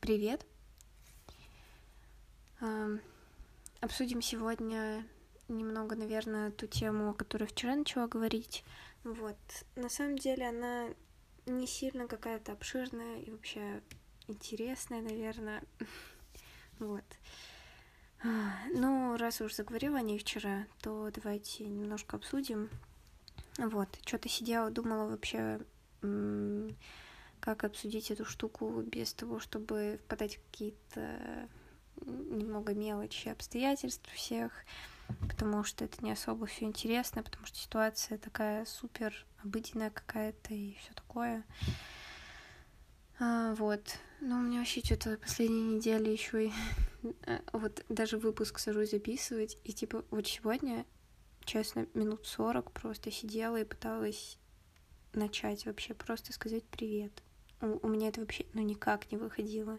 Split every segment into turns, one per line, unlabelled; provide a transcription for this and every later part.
Привет! Обсудим сегодня немного, наверное, ту тему, о которой вчера начала говорить. Вот. На самом деле она не сильно какая-то обширная и вообще интересная, наверное. Вот. Ну, раз уж заговорила о ней вчера, то давайте немножко обсудим. Вот, что-то сидела, думала вообще, как обсудить эту штуку без того, чтобы впадать в какие-то немного мелочи обстоятельств всех, потому что это не особо все интересно, потому что ситуация такая супер обыденная какая-то и все такое. А, вот. Но у меня вообще что-то последние недели еще и вот даже выпуск сажусь записывать, и типа вот сегодня, честно, минут сорок просто сидела и пыталась начать вообще просто сказать привет. У, у меня это вообще, ну, никак не выходило.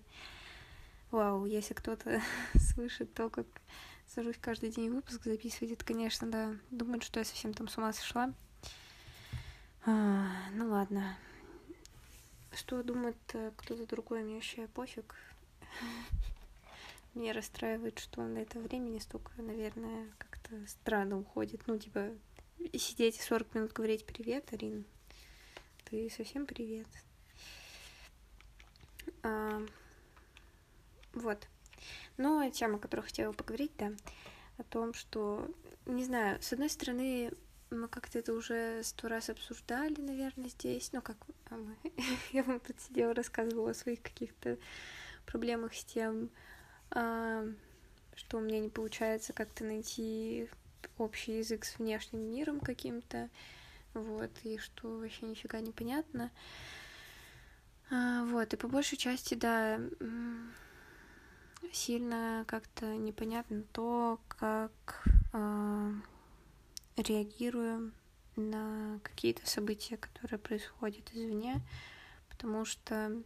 Вау, если кто-то слышит то, как сажусь каждый день выпуск записывать, это, конечно, да, думают, что я совсем там с ума сошла. А, ну ладно. Что думает э, кто-то другой, мне вообще пофиг. Меня расстраивает, что на это времени столько, наверное, как-то странно уходит. Ну, типа, сидеть 40 минут говорить «Привет, Арин». Ты совсем привет. А, вот. Но тема, о которой хотела поговорить, да, о том, что, не знаю, с одной стороны, мы как-то это уже сто раз обсуждали, наверное, здесь. Ну, как а мы... я вам тут сидела, рассказывала о своих каких-то проблемах с тем, а, что у меня не получается как-то найти общий язык с внешним миром каким-то, вот, и что вообще нифига не понятно. А, вот, и по большей части, да, сильно как-то непонятно то, как э, реагирую на какие-то события, которые происходят извне, потому что,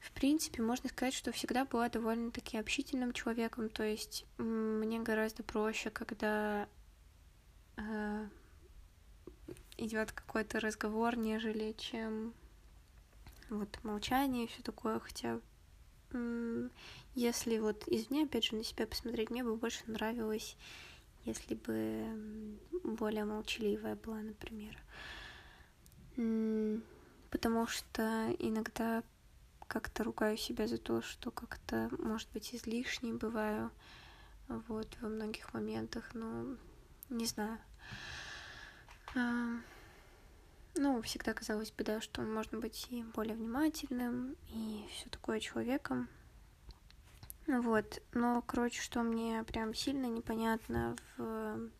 в принципе, можно сказать, что всегда была довольно-таки общительным человеком, то есть мне гораздо проще, когда э, идет какой-то разговор, нежели чем вот молчание и все такое, хотя если вот извне, опять же, на себя посмотреть, мне бы больше нравилось, если бы более молчаливая была, например. Потому что иногда как-то ругаю себя за то, что как-то, может быть, излишней бываю вот во многих моментах, но не знаю. Ну, всегда казалось бы, да, что можно быть и более внимательным, и все такое человеком. Вот, но, короче, что мне прям сильно непонятно в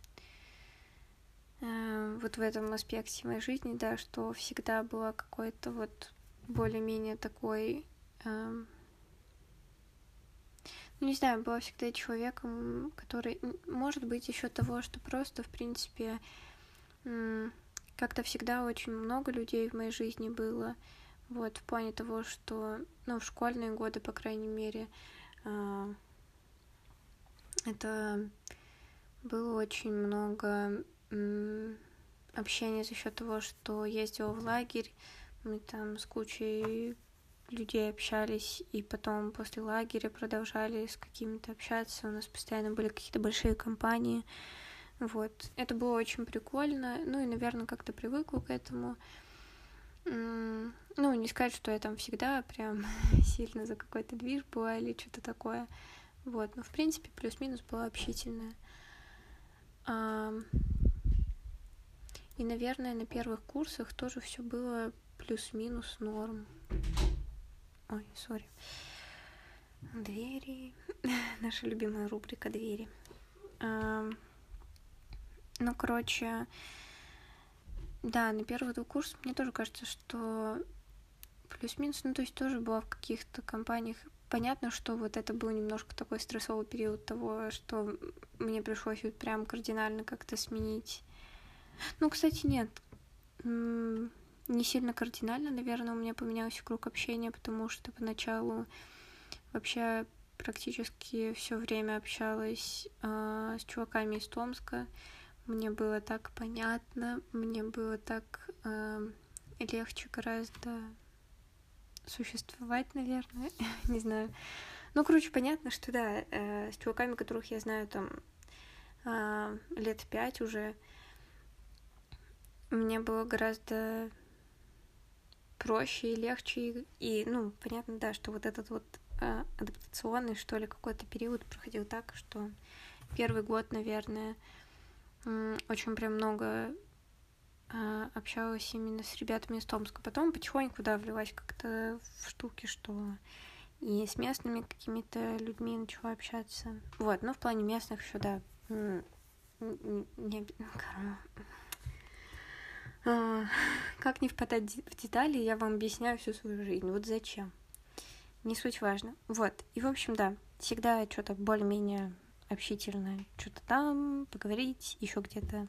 э, вот в этом аспекте моей жизни, да, что всегда была какой-то вот более-менее такой, э, ну, не знаю, была всегда человеком, который, может быть, еще того, что просто, в принципе, э, как-то всегда очень много людей в моей жизни было, вот, в плане того, что, ну, в школьные годы, по крайней мере, а, это было очень много общения за счет того, что ездила в лагерь, мы там с кучей людей общались, и потом после лагеря продолжали с какими-то общаться, у нас постоянно были какие-то большие компании, вот, это было очень прикольно, ну и, наверное, как-то привыкла к этому, ну, не сказать, что я там всегда прям сильно за какой-то движ была или что-то такое. Вот, но в принципе плюс-минус была общительная. И, наверное, на первых курсах тоже все было плюс-минус норм. Ой, сори. Двери. Наша любимая рубрика двери. Ну, короче, да, на первый курс мне тоже кажется, что плюс-минус, ну, то есть тоже была в каких-то компаниях. Понятно, что вот это был немножко такой стрессовый период того, что мне пришлось вот прям кардинально как-то сменить. Ну, кстати, нет. Не сильно кардинально, наверное, у меня поменялся круг общения, потому что поначалу вообще практически все время общалась э, с чуваками из Томска. Мне было так понятно, мне было так э, легче гораздо существовать, наверное, не знаю. Ну, короче, понятно, что да, э, с чуваками, которых я знаю там э, лет пять уже, мне было гораздо проще и легче. И, ну, понятно, да, что вот этот вот э, адаптационный, что ли, какой-то период проходил так, что первый год, наверное, очень прям много э, общалась именно с ребятами из Томска. Потом потихоньку, да, влилась как-то в штуки, что и с местными какими-то людьми начала общаться. Вот, но в плане местных еще, да, не, а, как не впадать в детали, я вам объясняю всю свою жизнь. Вот зачем. Не суть важно. Вот. И, в общем, да, всегда что-то более-менее общительное. Что-то там, поговорить, еще где-то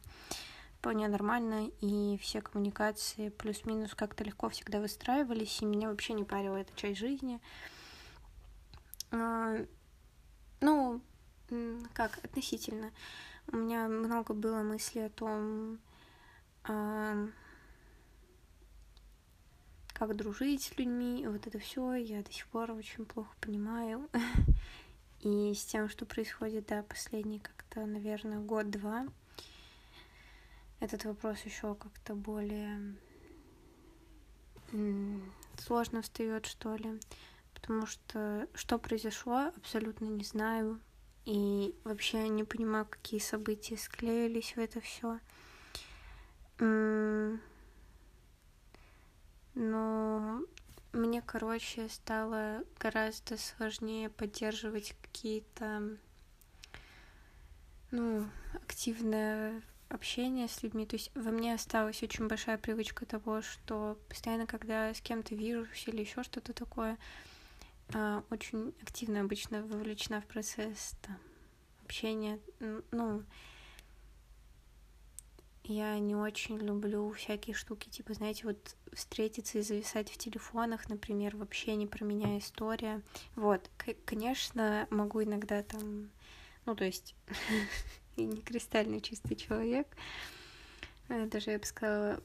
вполне нормально. И все коммуникации плюс-минус как-то легко всегда выстраивались. И меня вообще не парила эта часть жизни. А, ну, как, относительно. У меня много было мыслей о том, как дружить с людьми, вот это все я до сих пор очень плохо понимаю. И с тем, что происходит, да, последний как-то, наверное, год-два, этот вопрос еще как-то более сложно встает, что ли. Потому что что произошло, абсолютно не знаю. И вообще не понимаю, какие события склеились в это все. Но мне, короче, стало гораздо сложнее поддерживать какие-то, ну, активное общение с людьми. То есть во мне осталась очень большая привычка того, что постоянно, когда с кем-то вижусь или еще что-то такое, а, очень активно обычно вовлечена в процесс там, общения. Ну, я не очень люблю всякие штуки, типа, знаете, вот встретиться и зависать в телефонах, например, вообще не про меня история. Вот, конечно, могу иногда там, ну, то есть, и не кристально чистый человек, э, даже, я бы сказала,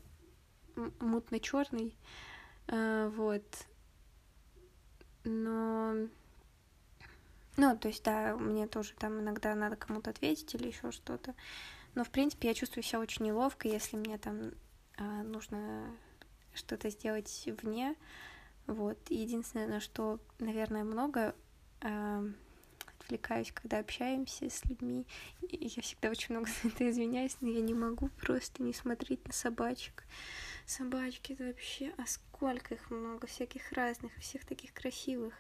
мутно черный э, вот. Но ну, то есть, да, мне тоже там иногда надо кому-то ответить или еще что-то. Но, в принципе, я чувствую себя очень неловко, если мне там э, нужно что-то сделать вне. Вот. Единственное, на что, наверное, много э, отвлекаюсь, когда общаемся с людьми. И я всегда очень много за это извиняюсь, но я не могу просто не смотреть на собачек. Собачки это вообще, а сколько их много, всяких разных, всех таких красивых.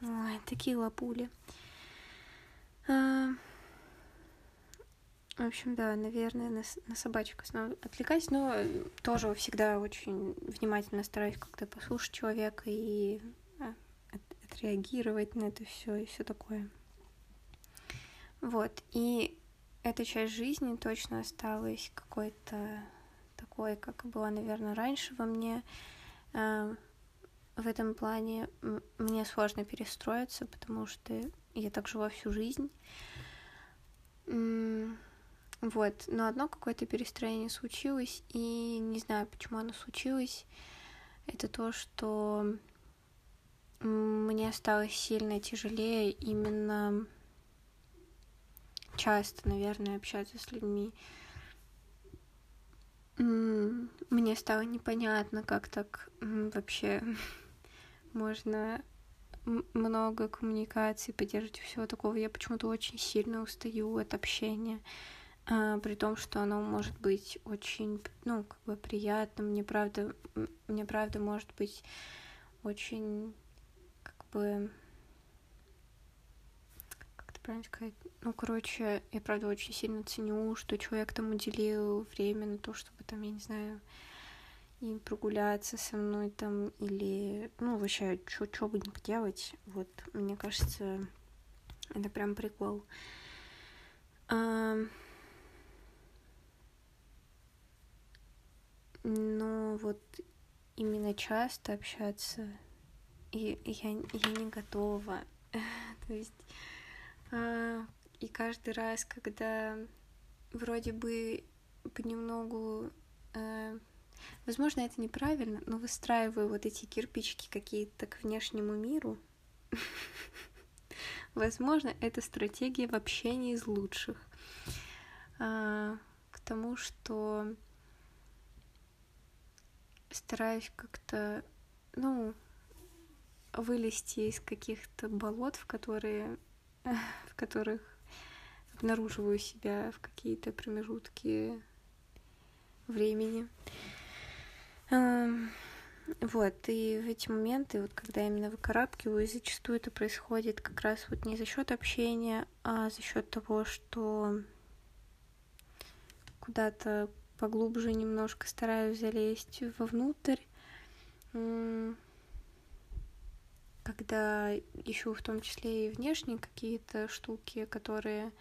Ой, такие лапули. А, в общем, да, наверное, на, на собачек основном отвлекаюсь, но тоже всегда очень внимательно стараюсь как-то послушать человека и а, от, отреагировать на это все и все такое. Вот, и эта часть жизни точно осталась какой-то такой, как была, наверное, раньше во мне. А, в этом плане мне сложно перестроиться, потому что я так жила всю жизнь. Вот, но одно какое-то перестроение случилось, и не знаю, почему оно случилось. Это то, что мне стало сильно тяжелее именно часто, наверное, общаться с людьми. Мне стало непонятно, как так вообще можно много коммуникаций поддерживать всего такого. Я почему-то очень сильно устаю от общения при том, что оно может быть очень, ну, как бы приятным, мне правда, мне правда может быть очень, как бы, как это правильно сказать, ну, короче, я правда очень сильно ценю, что человек там уделил время на то, чтобы там, я не знаю, и прогуляться со мной там, или, ну, вообще, что бы не поделать, вот, мне кажется, это прям прикол. Um, но вот именно часто общаться и я, я не готова. То есть а, и каждый раз, когда вроде бы понемногу а, Возможно, это неправильно, но выстраиваю вот эти кирпичики какие-то к внешнему миру. Возможно, эта стратегия вообще не из лучших. А, к тому, что стараюсь как-то, ну, вылезти из каких-то болот, в которые, в которых обнаруживаю себя в какие-то промежутки времени. Вот, и в эти моменты, вот когда я именно выкарабкиваюсь, зачастую это происходит как раз вот не за счет общения, а за счет того, что куда-то поглубже немножко стараюсь залезть вовнутрь, когда ищу в том числе и внешние какие-то штуки, которые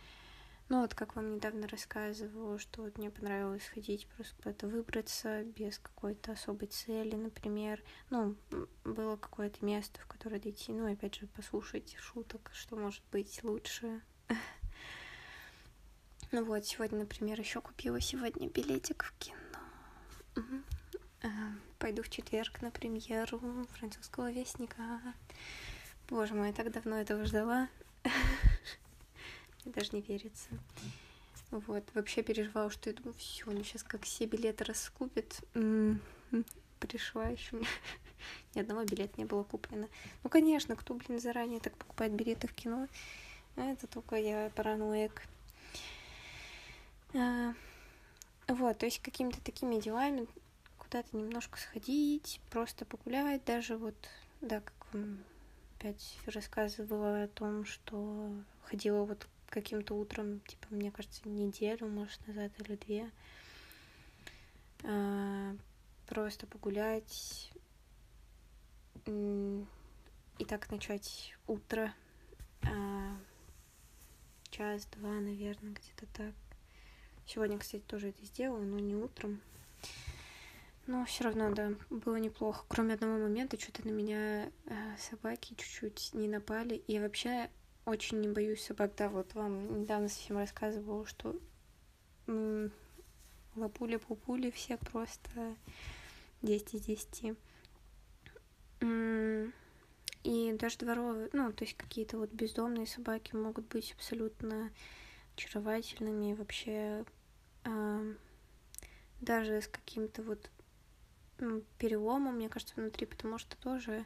ну вот как вам недавно рассказывала, что вот мне понравилось ходить, просто куда-то выбраться без какой-то особой цели, например. Ну, было какое-то место, в которое дойти, ну, опять же, послушать шуток, что может быть лучше. Ну вот, сегодня, например, еще купила сегодня билетик в кино. Э, пойду в четверг на премьеру французского вестника. Боже мой, я так давно этого ждала. Мне даже не верится. Вот, вообще переживала, что я думаю, все, ну сейчас как все билеты раскупят. Пришла еще ни одного билета не было куплено. Ну, конечно, кто, блин, заранее так покупает билеты в кино? Это только я параноик. А, вот, то есть какими-то такими делами куда-то немножко сходить, просто погулять, даже вот, да, как опять рассказывала о том, что ходила вот каким-то утром, типа, мне кажется, неделю, может, назад или две. А, просто погулять и так начать утро. А, час-два, наверное, где-то так. Сегодня, кстати, тоже это сделала, но не утром. Но все равно, да, было неплохо. Кроме одного момента, что-то на меня э, собаки чуть-чуть не напали. И вообще очень не боюсь собак. Да, вот вам недавно совсем рассказывала, что лапули, пупули все просто 10 из 10. И даже дворовые, ну, то есть какие-то вот бездомные собаки могут быть абсолютно очаровательными, вообще э, даже с каким-то вот ну, переломом, мне кажется, внутри, потому что тоже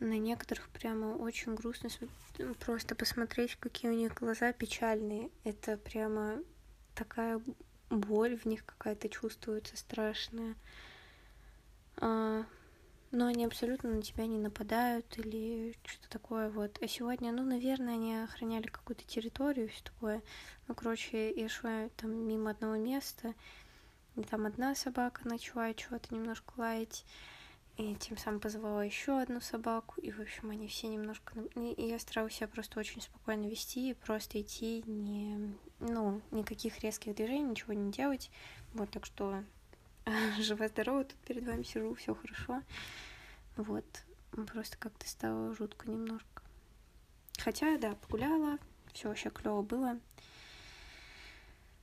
на некоторых прямо очень грустно просто посмотреть, какие у них глаза печальные. Это прямо такая боль в них какая-то чувствуется страшная. А, но они абсолютно на тебя не нападают или что-то такое вот. А сегодня, ну, наверное, они охраняли какую-то территорию, все такое. Ну, короче, я шла там мимо одного места, и там одна собака начала чего-то немножко лаять и тем самым позвала еще одну собаку, и, в общем, они все немножко... И я старалась себя просто очень спокойно вести, просто идти, не... ну, никаких резких движений, ничего не делать. Вот, так что жива-здорова, тут перед вами сижу, все хорошо. Вот, просто как-то стало жутко немножко. Хотя, да, погуляла, все вообще клево было.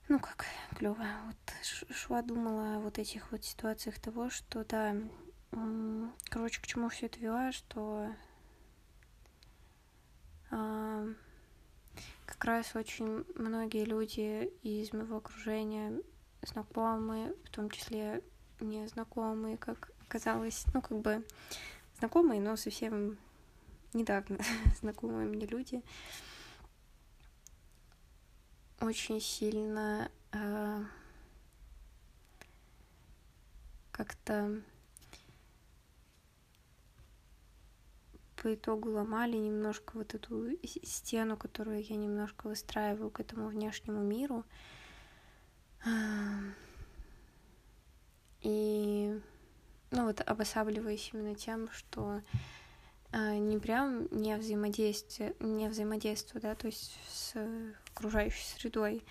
Ну как, клево. Вот шла, думала о вот этих вот ситуациях того, что да, Короче, к чему все это вела, что а, как раз очень многие люди из моего окружения, знакомые, в том числе незнакомые, как оказалось, ну, как бы знакомые, но совсем недавно знакомые мне люди, очень сильно э, как-то по итогу ломали немножко вот эту стену, которую я немножко выстраиваю к этому внешнему миру. И, ну вот, обосабливаясь именно тем, что а, не прям не взаимодействие, не взаимодействие, да, то есть с окружающей средой,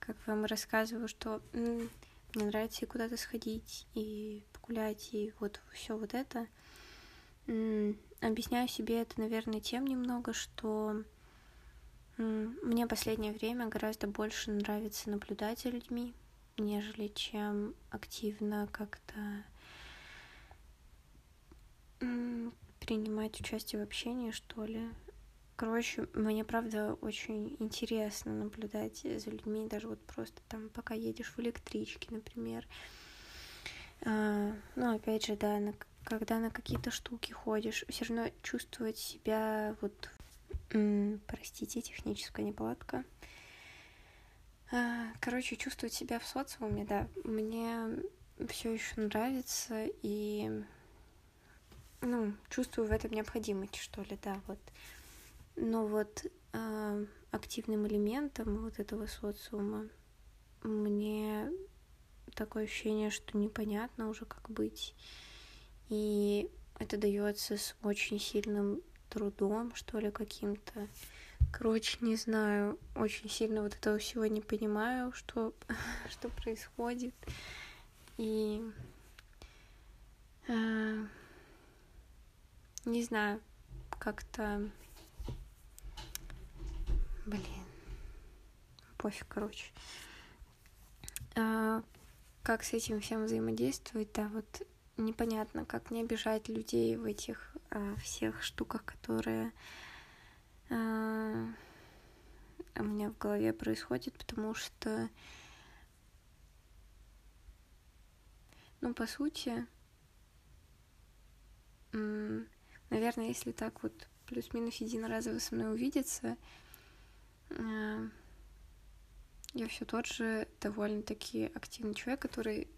как вам рассказываю, что мне нравится и куда-то сходить, и погулять, и вот все вот это — Объясняю себе это, наверное, тем немного, что мне последнее время гораздо больше нравится наблюдать за людьми, нежели чем активно как-то принимать участие в общении, что ли. Короче, мне правда очень интересно наблюдать за людьми, даже вот просто там, пока едешь в электричке, например. А, ну, опять же, да, на, когда на какие-то штуки ходишь, все равно чувствовать себя вот, простите, техническая неполадка. А, короче, чувствовать себя в социуме, да, мне все еще нравится и ну, чувствую в этом необходимость, что ли, да, вот. Но вот э, активным элементом вот этого социума мне такое ощущение, что непонятно уже как быть. И это дается с очень сильным трудом, что ли, каким-то. Короче, не знаю, очень сильно вот этого всего не понимаю, что, что происходит. И э, не знаю, как-то... Блин. Пофиг, короче. А, как с этим всем взаимодействовать, да, вот непонятно, как не обижать людей в этих а, всех штуках, которые а, у меня в голове происходит, потому что, ну, по сути, Наверное, если так вот плюс-минус единоразово со мной увидеться, э, я все тот же довольно-таки активный человек, который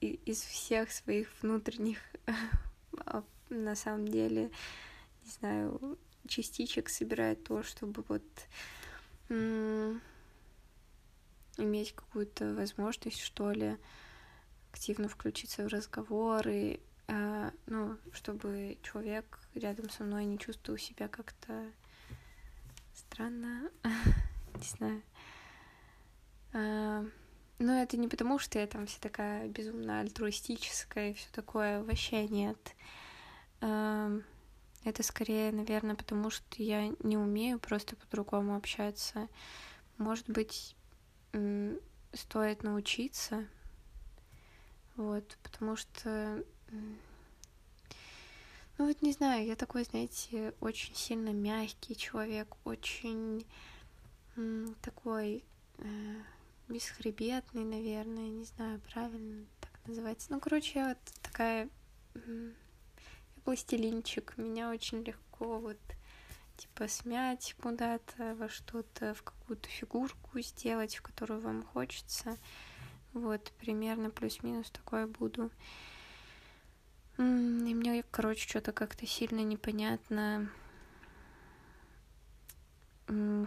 из всех своих внутренних, а, на самом деле, не знаю, частичек собирает то, чтобы вот иметь какую-то возможность, что ли, активно включиться в разговоры, а, ну, чтобы человек рядом со мной не чувствовал себя как-то странно, не знаю. Но это не потому, что я там вся такая безумно альтруистическая и все такое, вообще нет. А, это скорее, наверное, потому что я не умею просто по-другому общаться. Может быть, стоит научиться. Вот, потому что ну вот не знаю, я такой, знаете, очень сильно мягкий человек, очень такой э, бесхребетный, наверное, не знаю, правильно так называется. Ну, короче, я вот такая я пластилинчик, меня очень легко вот типа смять куда-то во что-то, в какую-то фигурку сделать, в которую вам хочется. Вот, примерно плюс-минус такое буду. И мне, короче, что-то как-то сильно непонятно,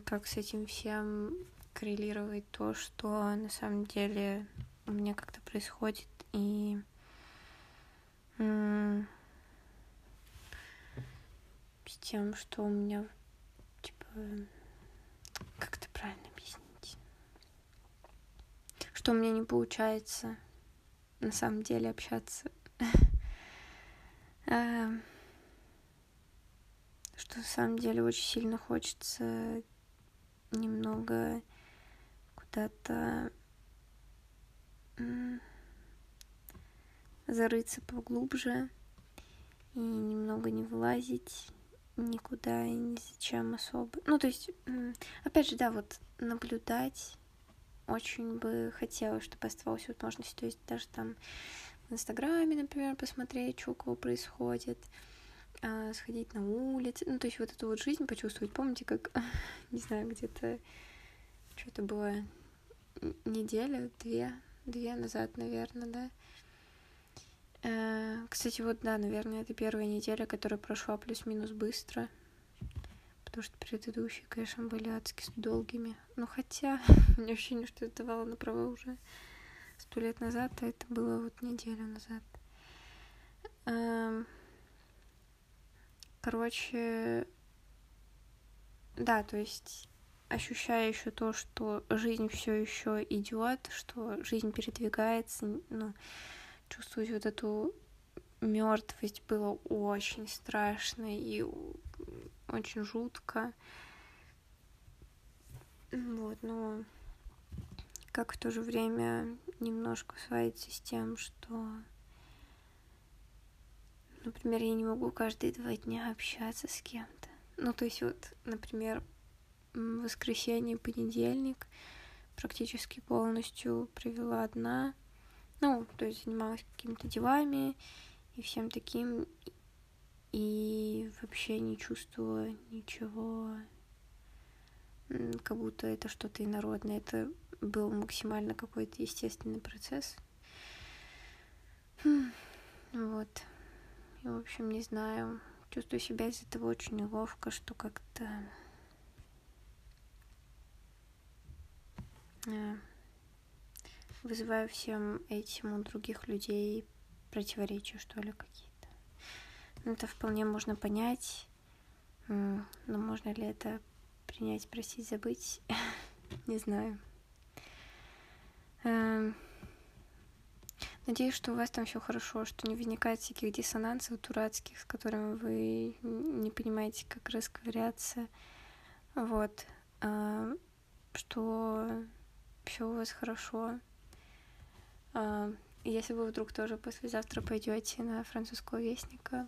как с этим всем коррелировать то, что на самом деле у меня как-то происходит, и с тем, что у меня, типа, как это правильно объяснить, что у меня не получается на самом деле общаться. Эм, что на самом деле очень сильно хочется немного куда-то зарыться поглубже и немного не вылазить никуда и ни зачем особо. Ну, то есть, опять же, да, вот наблюдать очень бы хотелось, чтобы оставалась возможность, то есть даже там в Инстаграме, например, посмотреть, что у кого происходит, а, сходить на улицу, ну, то есть вот эту вот жизнь почувствовать. Помните, как, не знаю, где-то что-то было неделя, две, две назад, наверное, да. Э, кстати, вот, да, наверное, это первая неделя, которая прошла плюс-минус быстро, потому что предыдущие, конечно, были адски долгими. Ну, хотя, у меня ощущение, что это давало на права уже сто лет назад, а это было вот неделю назад. Эм, короче, да, то есть ощущая еще то, что жизнь все еще идет, что жизнь передвигается, ну, чувствовать вот эту мертвость было очень страшно и очень жутко. Вот, но как в то же время немножко сводится с тем, что, например, я не могу каждые два дня общаться с кем-то. Ну, то есть вот, например, воскресенье, понедельник практически полностью провела одна. Ну, то есть занималась какими-то делами и всем таким. И вообще не чувствовала ничего, как будто это что-то инородное. Это был максимально какой-то естественный процесс. Хм, вот. И, в общем, не знаю. Чувствую себя из-за этого очень неловко, что как-то вызываю всем этим у других людей противоречия, что ли, какие-то. Ну, это вполне можно понять, но можно ли это принять, простить, забыть, не знаю. Эм, надеюсь, что у вас там все хорошо, что не возникает всяких диссонансов дурацких, с которыми вы не понимаете, как расковыряться. Вот. Эм, что все у вас хорошо. А, если вы вдруг тоже послезавтра пойдете на французского вестника,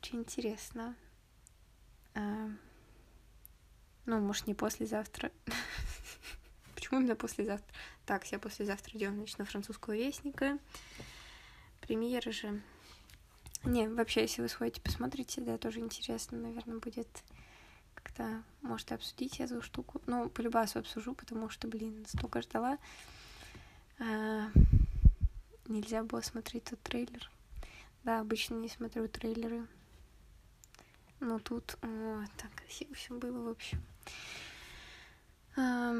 очень интересно. А, ну, может, не послезавтра. Почему именно послезавтра? Так, я послезавтра идем значит, на французского вестника. Премьера же. Не, вообще, если вы сходите, посмотрите, да, тоже интересно, наверное, будет как-то, может, обсудить эту штуку. Ну, по любасу обсужу, потому что, блин, столько ждала. А, нельзя было смотреть тот трейлер. Да, обычно не смотрю трейлеры. Но тут, о, так красиво все было, в общем. А,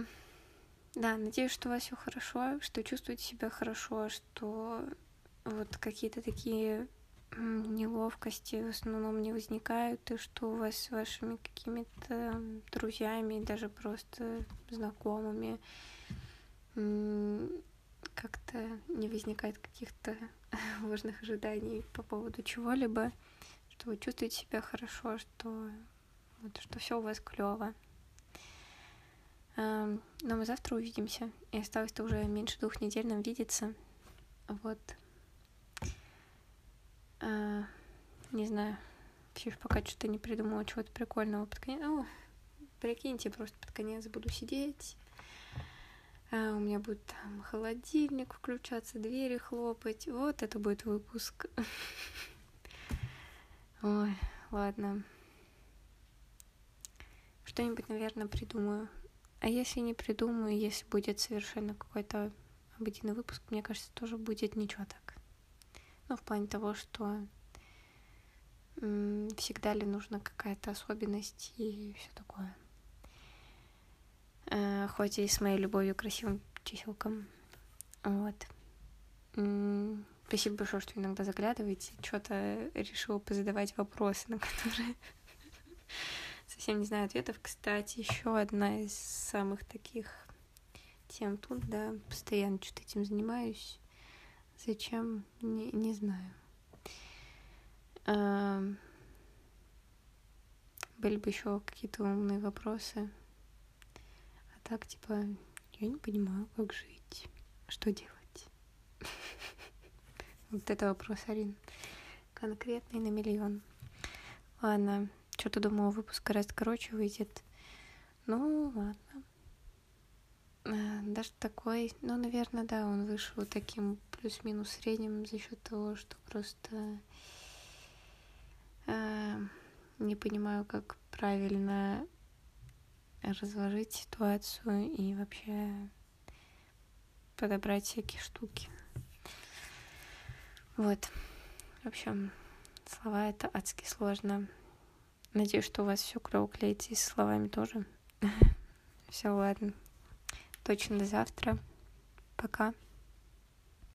да, надеюсь, что у вас все хорошо, что чувствуете себя хорошо, что вот какие-то такие неловкости в основном не возникают, и что у вас с вашими какими-то друзьями, даже просто знакомыми как-то не возникает каких-то важных ожиданий по поводу чего-либо, что вы чувствуете себя хорошо, что вот, что все у вас клево. Но мы завтра увидимся. И осталось-то уже меньше двух недель нам видеться. Вот. А, не знаю. Все пока что-то не придумала чего-то прикольного под конец. О, прикиньте, просто под конец буду сидеть. А у меня будет там холодильник включаться, двери хлопать. Вот это будет выпуск. Ой, ладно. Что-нибудь, наверное, придумаю. А если не придумаю, если будет совершенно какой-то обыденный выпуск, мне кажется, тоже будет ничего так. Ну, в плане того, что всегда ли нужна какая-то особенность и все такое. Э, хоть и с моей любовью к красивым чиселкам. Вот. Спасибо большое, что иногда заглядываете. Что-то решила позадавать вопросы, на которые совсем не знаю ответов. Кстати, еще одна из самых таких тем тут, да, постоянно что-то этим занимаюсь. Зачем? Не, не знаю. А, были бы еще какие-то умные вопросы. А так, типа, я не понимаю, как жить. Что делать? Вот это вопрос, Арин. Конкретный на миллион. Ладно, что-то думала, выпуск гораздо короче выйдет. Ну, ладно. А, даже такой, ну, наверное, да, он вышел таким плюс-минус средним за счет того, что просто э, не понимаю, как правильно разложить ситуацию и вообще подобрать всякие штуки. Вот. В общем, слова это адски сложно. Надеюсь, что у вас все клево клеится и с словами тоже. Все, ладно. Точно до завтра. Пока.